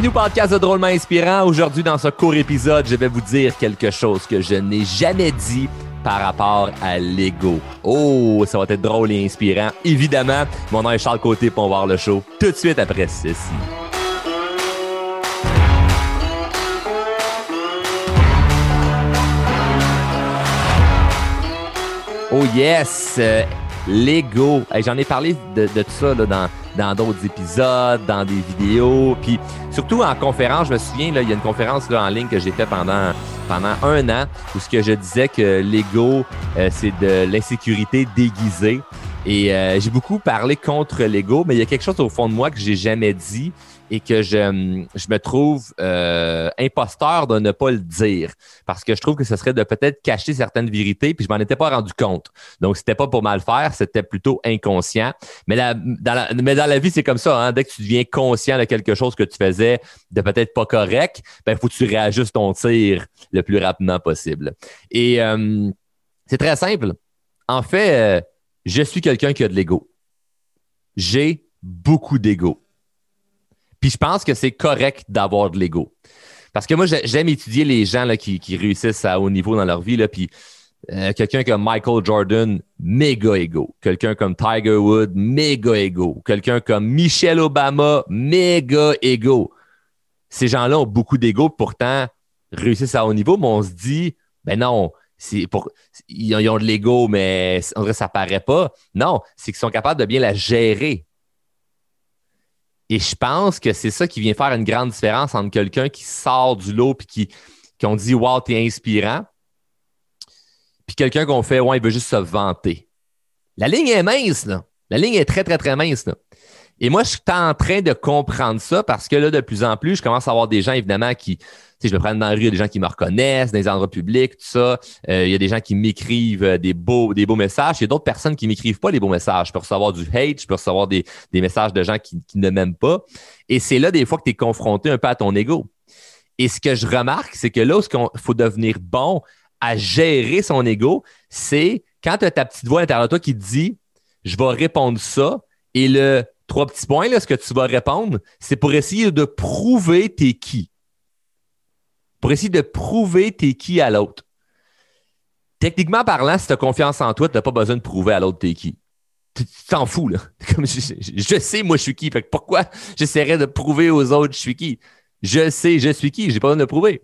Bienvenue au podcast de Drôlement Inspirant. Aujourd'hui, dans ce court épisode, je vais vous dire quelque chose que je n'ai jamais dit par rapport à l'ego. Oh, ça va être drôle et inspirant. Évidemment, mon nom est Charles Côté pour voir le show tout de suite après ceci. Oh yes! L'ego. J'en ai parlé de, tout ça dans, d'autres épisodes, dans des vidéos. Puis surtout en conférence, je me souviens, il y a une conférence en ligne que j'ai fait pendant, pendant un an où ce que je disais que l'ego, euh, c'est de l'insécurité déguisée. Et euh, j'ai beaucoup parlé contre l'ego, mais il y a quelque chose au fond de moi que j'ai jamais dit et que je, me trouve euh, imposteur de ne pas le dire parce que je trouve que ce serait de peut-être cacher certaines vérités puis je m'en étais pas rendu compte. Donc, c'était pas pour mal faire, c'était plutôt inconscient. Mais, dans, la, mais dans la vie, c'est comme ça. Hein. Dès que tu deviens conscient de quelque chose que tu faisais de peut-être pas correct, ben, faut que tu réajustes ton tir le plus rapidement possible. Et euh, c'est très simple. En fait, euh, je suis quelqu'un qui a de l'ego. J'ai beaucoup d'ego. Puis je pense que c'est correct d'avoir de l'ego. Parce que moi, j'aime étudier les gens qui, réussissent à haut niveau dans leur vie. Là, puis euh, quelqu'un comme Michael Jordan, méga ego. Quelqu'un comme Tiger Woods, méga ego. Quelqu'un comme Michelle Obama, méga ego. Ces gens-là ont beaucoup d'ego, pourtant réussissent à haut niveau, mais on se dit, ben non, ils, ont de l'ego, mais en vrai, ça paraît pas. Non, c'est qu'ils sont capables de bien la gérer. Et je pense que c'est ça qui vient faire une grande différence entre quelqu'un qui sort du lot et qui, qui on dit Wow, t'es inspirant, puis quelqu'un qu'on fait Ouais, il veut juste se vanter. La ligne est mince, là. La ligne est très, très, très mince. Là. Et moi, je suis en train de comprendre ça parce que là, de plus en plus, je commence à avoir des gens, évidemment, qui, je me prends dans la rue, il y a des gens qui me reconnaissent, dans les endroits publics, tout ça. Euh, il y a des gens qui m'écrivent euh, des beaux, des beaux messages. Il y a d'autres personnes qui m'écrivent pas les beaux messages. Je peux recevoir du hate, je peux recevoir des, messages de gens qui, ne m'aiment pas. Et c'est là, des fois, que tu es confronté un peu à ton ego. Et ce que je remarque, c'est que là où il faut devenir bon à gérer son ego, c'est quand tu as ta petite voix à l'intérieur de toi qui te dit Je vais répondre ça. Et le trois petits points, là, ce que tu vas répondre, c'est pour essayer de prouver t'es qui pour essayer de prouver t'es qui à l'autre. Techniquement parlant, si tu as confiance en toi, tu n'as pas besoin de prouver à l'autre t'es qui. Tu t'en fous, là. Comme je, sais, moi, je suis qui. Fait pourquoi j'essaierais de prouver aux autres je suis qui? Je sais, je suis qui. J'ai pas besoin de prouver.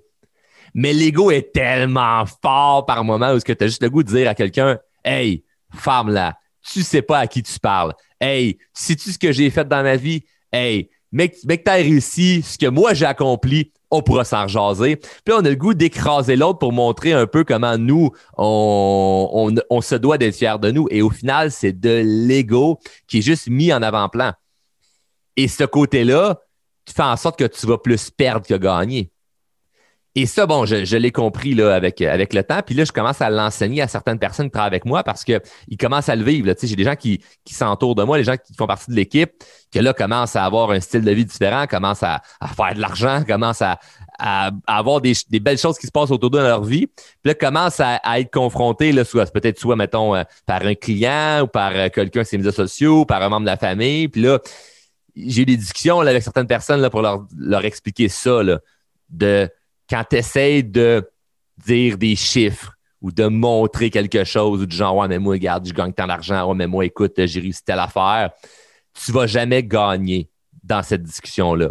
Mais l'ego est tellement fort par moment où tu as juste le goût de dire à quelqu'un Hey, femme-là, tu sais pas à qui tu parles. Hey, sais-tu ce que j'ai fait dans ma vie? Hey, mec, mec tu as réussi ce que moi j'ai accompli on pourra s'en jaser. Puis on a le goût d'écraser l'autre pour montrer un peu comment nous, on, se doit d'être fiers de nous. Et au final, c'est de l'ego qui est juste mis en avant-plan. Et ce côté-là, tu fais en sorte que tu vas plus perdre que gagner. Et ça, bon, je, l'ai compris là, avec, avec le temps. Puis là, je commence à l'enseigner à certaines personnes qui travaillent avec moi parce qu'ils commencent à le vivre. J'ai des gens qui, s'entourent de moi, les gens qui font partie de l'équipe, qui là commencent à avoir un style de vie différent, commencent à, faire de l'argent, commencent à, avoir des, belles choses qui se passent autour de leur vie. Puis là, commencent à, être confrontés, peut-être soit, mettons, euh, par un client ou par euh, quelqu'un sur ses médias sociaux, par un membre de la famille. Puis là, j'ai eu des discussions avec certaines personnes là, pour leur, leur expliquer ça, de quand tu essaies de dire des chiffres ou de montrer quelque chose ou du genre, ouais, mais moi, regarde, je gagne tant d'argent, ouais, mais moi, écoute, j'ai réussi telle affaire, tu vas jamais gagner dans cette discussion-là.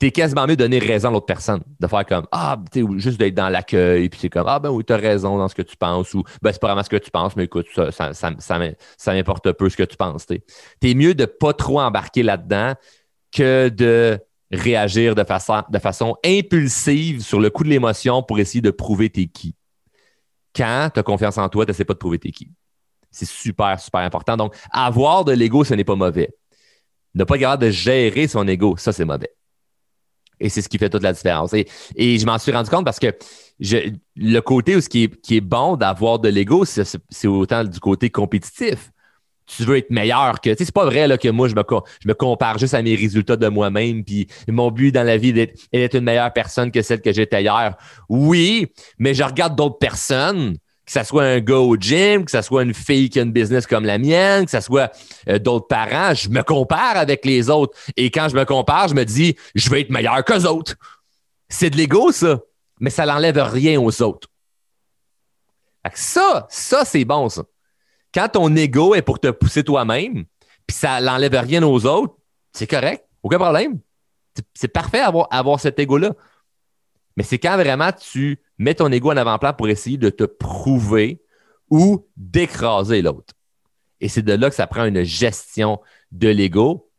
Tu es quasiment mieux de donner raison à l'autre personne, de faire comme Ah, tu juste d'être dans l'accueil, puis c'est comme Ah, ben oui, tu as raison dans ce que tu penses, ou ben, c'est pas vraiment ce que tu penses, mais écoute, ça, ça, ça, m'importe peu ce que tu penses. Tu es mieux de pas trop embarquer là-dedans que de réagir de façon, impulsive sur le coup de l'émotion pour essayer de prouver t'es qui. Quand tu as confiance en toi, tu n'essaies pas de prouver t'es qui. C'est super, super important. Donc, avoir de l'ego, ce n'est pas mauvais. Ne pas capable de gérer son ego, ça, c'est mauvais. Et c'est ce qui fait toute la différence. Et, je m'en suis rendu compte parce que le côté où ce qui est, qui est bon d'avoir de l'ego, c'est autant du côté compétitif tu veux être meilleur que. Tu sais, c'est pas vrai là, que moi, je me, je me compare juste à mes résultats de moi-même. Puis mon but dans la vie est d'être une meilleure personne que celle que j'étais hier. Oui, mais je regarde d'autres personnes que ça soit un gars au gym, que ça soit une fille qui a une business comme la mienne, que ça soit euh, d'autres parents, je me compare avec les autres. Et quand je me compare, je me dis, je vais être meilleur qu'eux autres. C'est de l'ego, ça. Mais ça n'enlève rien aux autres. ça, ça, c'est bon, ça. Quand ton ego est pour te pousser toi-même, puis ça n'enlève rien aux autres, c'est correct. Aucun problème. C'est parfait avoir, avoir cet ego-là. Mais c'est quand vraiment tu mets ton ego en avant-plan pour essayer de te prouver ou d'écraser l'autre. Et c'est de là que ça prend une gestion de l'ego.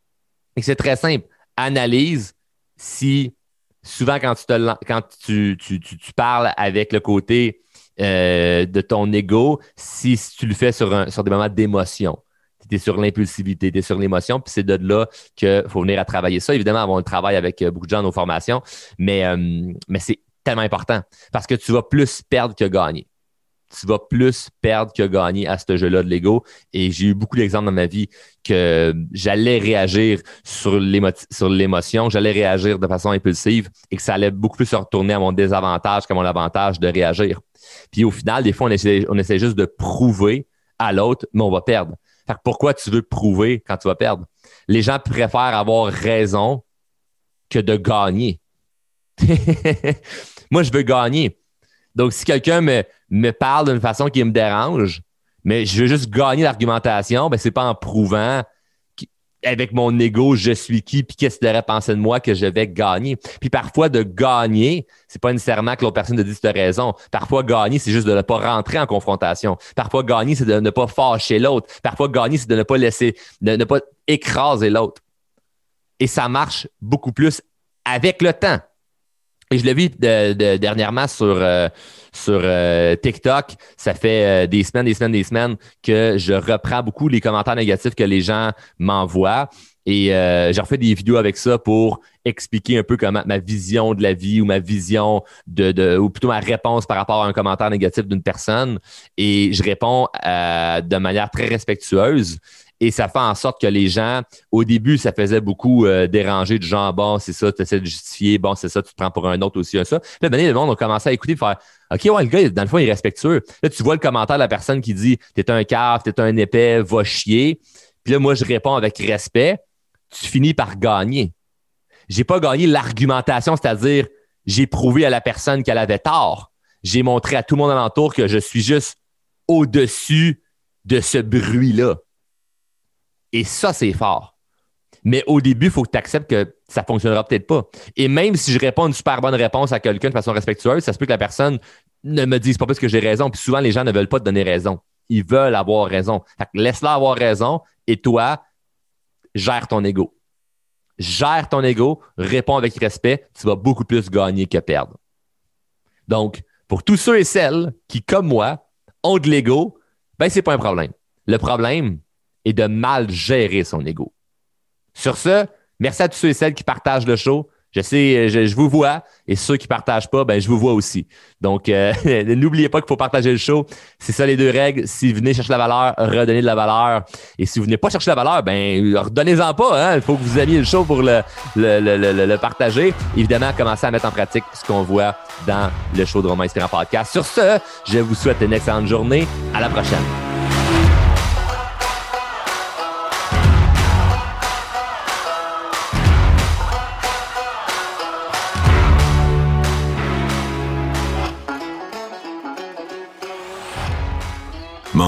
Et c'est très simple. Analyse si souvent quand tu, quand tu, tu, parles avec le côté euh, de ton ego, si, tu le fais sur, des moments d'émotion tu es sur l'impulsivité, tu es sur l'émotion, puis c'est de là qu'il faut venir à travailler ça. Évidemment, on le travaille avec euh, beaucoup de gens dans nos formations, mais, euh, mais c'est tellement important parce que tu vas plus perdre que gagner. Tu vas plus perdre que gagner à ce jeu-là de l'ego. Et j'ai eu beaucoup d'exemples dans ma vie que j'allais réagir sur l'émotion, j'allais réagir de façon impulsive et que ça allait beaucoup plus se retourner à mon désavantage qu'à mon avantage de réagir. Puis au final, des fois, on essaie, juste de prouver à l'autre, mais on va perdre pourquoi tu veux prouver quand tu vas perdre? Les gens préfèrent avoir raison que de gagner. Moi, je veux gagner. Donc, si quelqu'un me, parle d'une façon qui me dérange, mais je veux juste gagner l'argumentation, ben, c'est pas en prouvant avec mon ego, je suis qui, puis qu'est-ce qu'il devrait penser de moi que je vais gagner? Puis parfois, de gagner, c'est pas nécessairement que l'autre personne te dise tu as raison. Parfois, gagner, c'est juste de ne pas rentrer en confrontation. Parfois, gagner, c'est de ne pas fâcher l'autre. Parfois, gagner, c'est de ne pas laisser, de ne pas écraser l'autre. Et ça marche beaucoup plus avec le temps. Et je l'ai vu dernièrement sur, euh, sur euh, TikTok. Ça fait euh, des semaines, des semaines, des semaines que je reprends beaucoup les commentaires négatifs que les gens m'envoient. Et j'ai refait des vidéos avec ça pour expliquer un peu comment ma vision de la vie ou ma vision de, ou plutôt ma réponse par rapport à un commentaire négatif d'une personne. Et je réponds de manière très respectueuse. Et ça fait en sorte que les gens, au début, ça faisait beaucoup euh, déranger du genre, bon, c'est ça, tu essaies de justifier, bon, c'est ça, tu te prends pour un autre aussi, un ça. Là, le monde a commencé à écouter, faire, OK, ouais, le gars, dans le fond, il est respectueux. Là, tu vois le commentaire de la personne qui dit, t'es un cave, t'es un épais, va chier. Puis là, moi, je réponds avec respect. Tu finis par gagner. J'ai pas gagné l'argumentation, c'est-à-dire, j'ai prouvé à la personne qu'elle avait tort. J'ai montré à tout le monde alentour que je suis juste au-dessus de ce bruit-là. Et ça, c'est fort. Mais au début, il faut que tu acceptes que ça ne fonctionnera peut-être pas. Et même si je réponds une super bonne réponse à quelqu'un de façon respectueuse, ça se peut que la personne ne me dise pas plus que j'ai raison. Puis souvent, les gens ne veulent pas te donner raison. Ils veulent avoir raison. laisse-la avoir raison et toi, gère ton ego. Gère ton ego, réponds avec respect, tu vas beaucoup plus gagner que perdre. Donc, pour tous ceux et celles qui, comme moi, ont de l'ego, ben, c'est pas un problème. Le problème, et de mal gérer son ego. Sur ce, merci à tous ceux et celles qui partagent le show. Je sais, je, vous vois, et ceux qui partagent pas, ben je vous vois aussi. Donc, euh, n'oubliez pas qu'il faut partager le show. C'est ça les deux règles. Si vous venez chercher la valeur, redonnez de la valeur. Et si vous venez pas chercher la valeur, ben redonnez-en pas. Hein? Il faut que vous aimiez le show pour le, le, le, le, partager. Évidemment, commencez à mettre en pratique ce qu'on voit dans le show de Romain Inspirant Podcast. Sur ce, je vous souhaite une excellente journée. À la prochaine.